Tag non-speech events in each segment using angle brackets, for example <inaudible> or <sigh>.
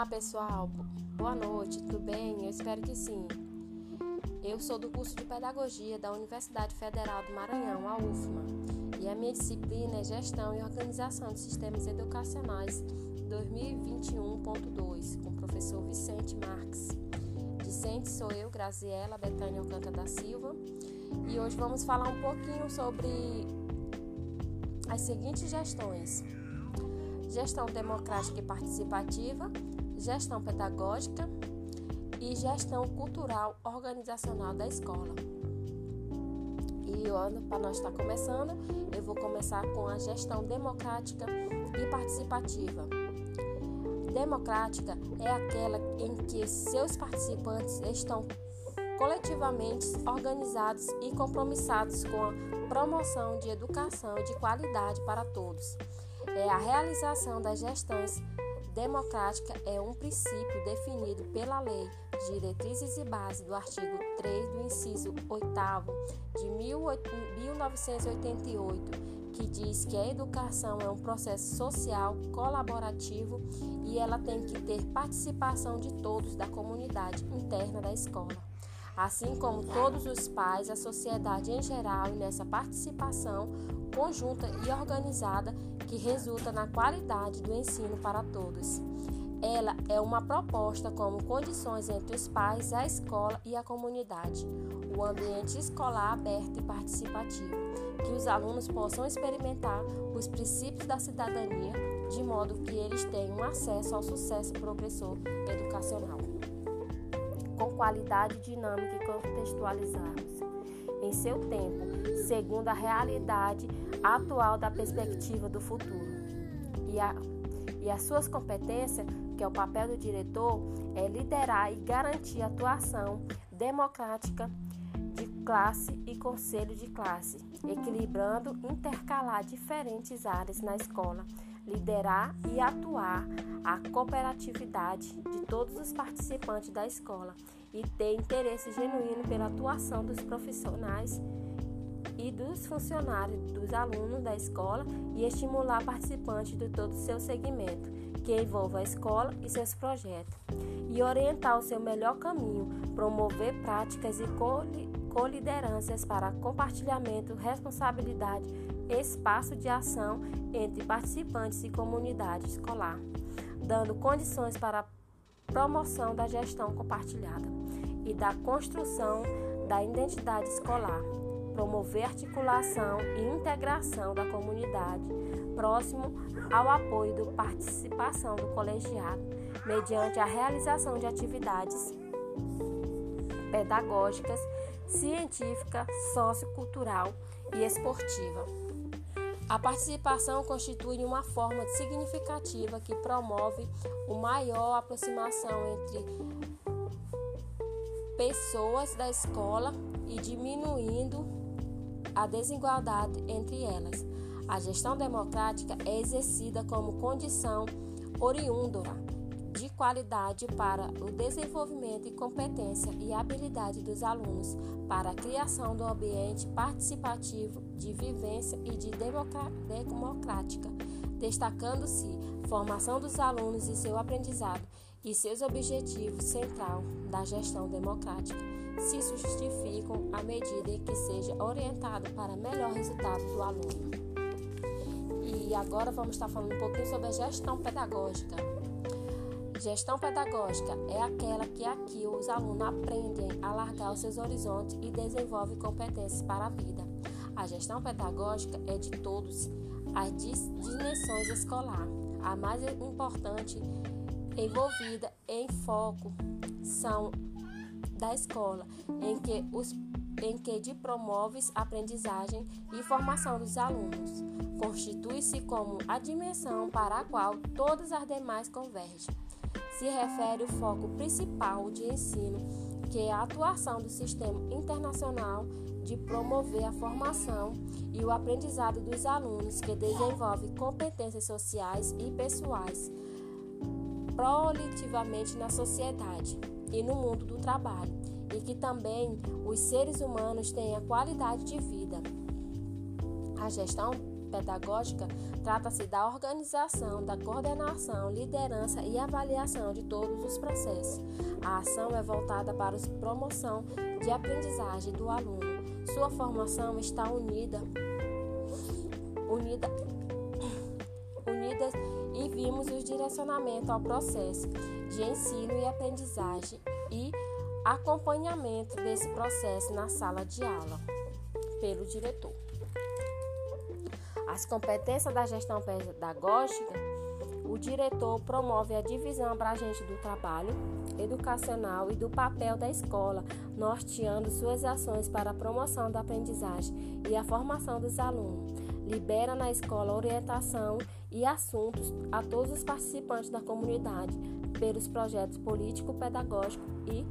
Olá pessoal, boa noite, tudo bem? Eu espero que sim. Eu sou do curso de Pedagogia da Universidade Federal do Maranhão, a UFMA, e a minha disciplina é Gestão e Organização de Sistemas Educacionais 2021.2, com o professor Vicente Marques. Discente sou eu, Graziela Betânia Alcântara da Silva, e hoje vamos falar um pouquinho sobre as seguintes gestões gestão democrática e participativa, gestão pedagógica e gestão cultural organizacional da escola. E ano para nós estar começando, eu vou começar com a gestão democrática e participativa. Democrática é aquela em que seus participantes estão coletivamente organizados e compromissados com a promoção de educação de qualidade para todos é a realização das gestões democrática é um princípio definido pela Lei Diretrizes e Bases do artigo 3 do inciso 8 de 1988, que diz que a educação é um processo social colaborativo e ela tem que ter participação de todos da comunidade interna da escola. Assim como todos os pais, a sociedade em geral, e nessa participação conjunta e organizada que resulta na qualidade do ensino para todos. Ela é uma proposta como condições entre os pais, a escola e a comunidade, o ambiente escolar aberto e participativo, que os alunos possam experimentar os princípios da cidadania, de modo que eles tenham acesso ao sucesso progressor educacional. Com qualidade dinâmica e contextualizados em seu tempo, segundo a realidade atual da perspectiva do futuro. E, a, e as suas competências, que é o papel do diretor, é liderar e garantir a atuação democrática de classe e conselho de classe, equilibrando, intercalar diferentes áreas na escola, liderar e atuar a cooperatividade de todos os participantes da escola e ter interesse genuíno pela atuação dos profissionais e dos funcionários, dos alunos da escola e estimular participantes de todo o seu segmento, que envolva a escola e seus projetos, e orientar o seu melhor caminho, promover práticas e colideranças para compartilhamento, responsabilidade, espaço de ação entre participantes e comunidade escolar, dando condições para a promoção da gestão compartilhada e da construção da identidade escolar, promover articulação e integração da comunidade próximo ao apoio da participação do colegiado, mediante a realização de atividades pedagógicas, científica, sociocultural e esportiva. A participação constitui uma forma significativa que promove uma maior aproximação entre pessoas da escola e diminuindo a desigualdade entre elas. A gestão democrática é exercida como condição oriunda de qualidade para o desenvolvimento e competência e habilidade dos alunos para a criação do ambiente participativo de vivência e de democrática, destacando-se formação dos alunos e seu aprendizado e seus objetivos central da gestão democrática se justificam à medida que seja orientado para melhor resultado do aluno. E agora vamos estar falando um pouquinho sobre a gestão pedagógica. Gestão pedagógica é aquela que aqui os alunos aprendem a largar os seus horizontes e desenvolvem competências para a vida. A gestão pedagógica é de todos as dimensões escolar. A mais importante envolvida em foco são da escola, em que os em que promoves aprendizagem e formação dos alunos. Constitui-se como a dimensão para a qual todas as demais convergem se refere o foco principal de ensino, que é a atuação do sistema internacional de promover a formação e o aprendizado dos alunos que desenvolve competências sociais e pessoais prolitivamente na sociedade e no mundo do trabalho, e que também os seres humanos tenham qualidade de vida. A gestão pedagógica trata-se da organização, da coordenação, liderança e avaliação de todos os processos. A ação é voltada para a promoção de aprendizagem do aluno. Sua formação está unida, unida, unidas e vimos o direcionamento ao processo de ensino e aprendizagem e acompanhamento desse processo na sala de aula pelo diretor. As competências da gestão pedagógica, o diretor promove a divisão abrangente do trabalho educacional e do papel da escola, norteando suas ações para a promoção da aprendizagem e a formação dos alunos. Libera na escola orientação e assuntos a todos os participantes da comunidade pelos projetos político-pedagógico e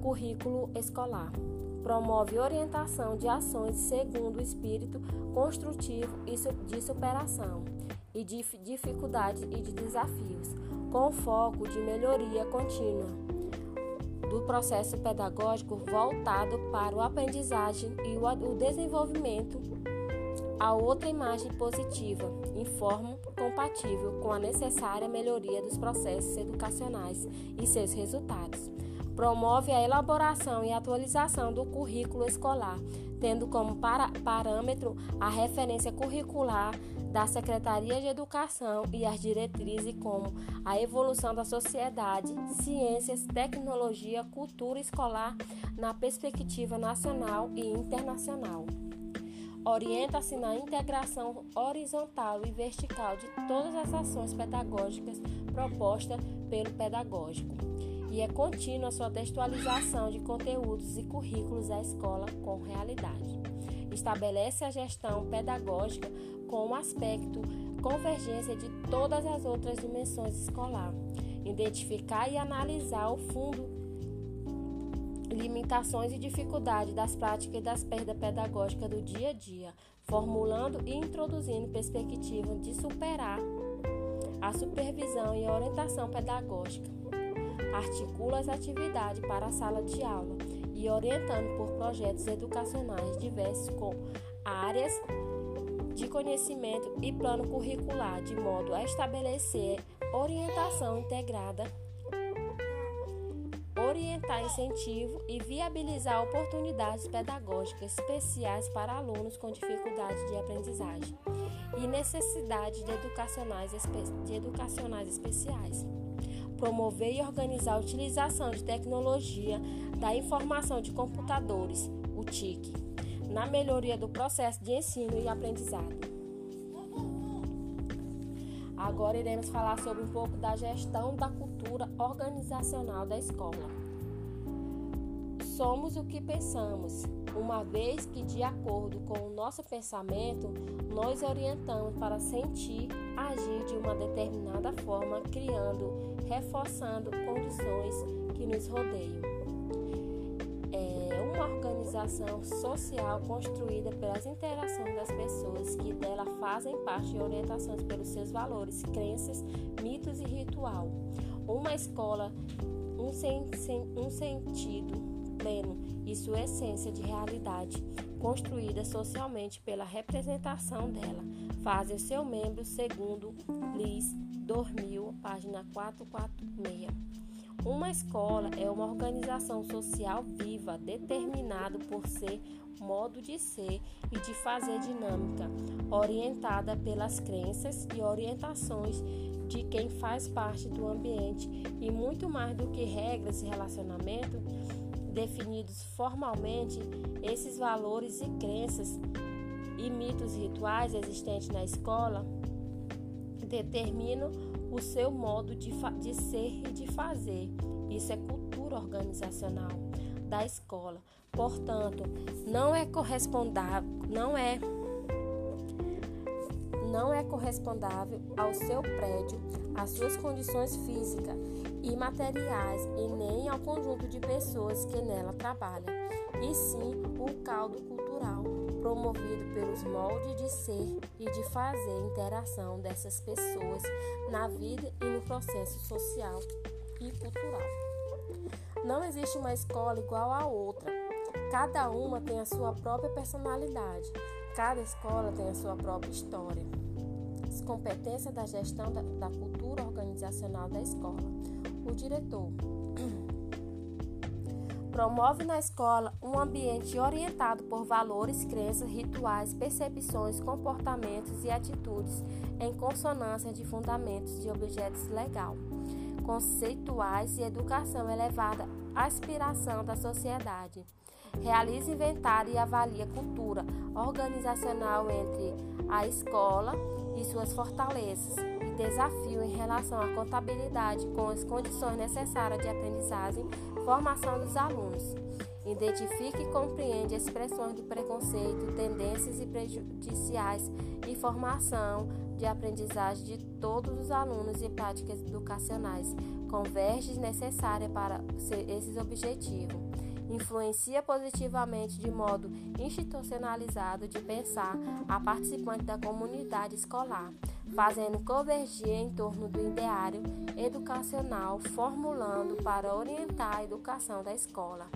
currículo escolar. Promove orientação de ações segundo o espírito construtivo de superação e de dificuldades e de desafios, com foco de melhoria contínua do processo pedagógico voltado para o aprendizagem e o desenvolvimento a outra imagem positiva, informa compatível com a necessária melhoria dos processos educacionais e seus resultados. Promove a elaboração e atualização do currículo escolar, tendo como para parâmetro a referência curricular da Secretaria de Educação e as diretrizes como a evolução da sociedade, ciências, tecnologia, cultura escolar na perspectiva nacional e internacional orienta-se na integração horizontal e vertical de todas as ações pedagógicas propostas pelo pedagógico e é contínua sua textualização de conteúdos e currículos da escola com realidade. Estabelece a gestão pedagógica com o aspecto convergência de todas as outras dimensões escolar, identificar e analisar o fundo limitações e dificuldades das práticas e das perdas pedagógicas do dia a dia, formulando e introduzindo perspectivas de superar a supervisão e orientação pedagógica. Articula as atividades para a sala de aula e orientando por projetos educacionais diversos com áreas de conhecimento e plano curricular, de modo a estabelecer orientação integrada orientar incentivo e viabilizar oportunidades pedagógicas especiais para alunos com dificuldade de aprendizagem e necessidades de educacionais, de educacionais especiais. Promover e organizar a utilização de tecnologia da informação de computadores, o TIC, na melhoria do processo de ensino e aprendizado. Agora iremos falar sobre um pouco da gestão da cultura organizacional da escola. Somos o que pensamos, uma vez que, de acordo com o nosso pensamento, nós orientamos para sentir, agir de uma determinada forma, criando, reforçando condições que nos rodeiam. É uma organização social construída pelas interações das pessoas que dela fazem parte de orientações pelos seus valores, crenças, mitos e ritual. Uma escola, um, sen um sentido pleno e sua essência de realidade, construída socialmente pela representação dela, fazem seu membro segundo Liz Dormil, página 446. Uma escola é uma organização social viva, determinado por ser modo de ser e de fazer dinâmica, orientada pelas crenças e orientações de quem faz parte do ambiente e muito mais do que regras e relacionamento, definidos formalmente, esses valores e crenças e mitos rituais existentes na escola determinam o seu modo de, de ser e de fazer. Isso é cultura organizacional da escola. Portanto, não é correspondável, não é não é correspondável ao seu prédio, às suas condições físicas e materiais e nem ao conjunto de pessoas que nela trabalham, e sim o caldo cultural promovido pelos moldes de ser e de fazer interação dessas pessoas na vida e no processo social e cultural. Não existe uma escola igual à outra. Cada uma tem a sua própria personalidade, Cada escola tem a sua própria história. As competências da gestão da, da cultura organizacional da escola. O diretor <clears throat> promove na escola um ambiente orientado por valores, crenças, rituais, percepções, comportamentos e atitudes em consonância de fundamentos de objetos legal, conceituais e educação elevada aspiração da sociedade. Realiza inventário e avalia cultura organizacional entre a escola e suas fortalezas e desafio em relação à contabilidade com as condições necessárias de aprendizagem e formação dos alunos. Identifique e compreende expressões de preconceito, tendências e prejudiciais e formação de aprendizagem de todos os alunos e práticas educacionais convergem necessárias para esses objetivos influencia positivamente de modo institucionalizado de pensar a participante da comunidade escolar, fazendo convergir em torno do ideário educacional, formulando para orientar a educação da escola.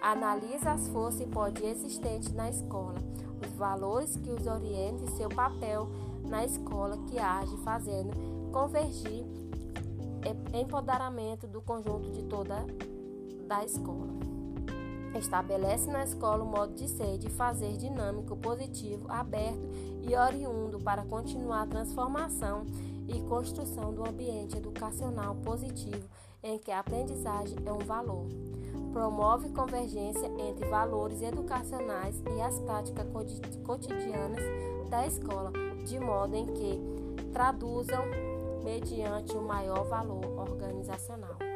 Analisa as forças e poder existentes na escola, os valores que os orientem e seu papel na escola que age fazendo convergir empoderamento do conjunto de toda da escola. Estabelece na escola o modo de ser, de fazer dinâmico, positivo, aberto e oriundo para continuar a transformação e construção do ambiente educacional positivo em que a aprendizagem é um valor. Promove convergência entre valores educacionais e as práticas cotidianas da escola, de modo em que traduzam mediante o maior valor organizacional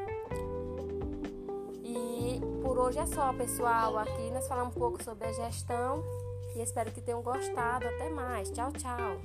por hoje é só, pessoal. Aqui nós falamos um pouco sobre a gestão e espero que tenham gostado. Até mais. Tchau, tchau.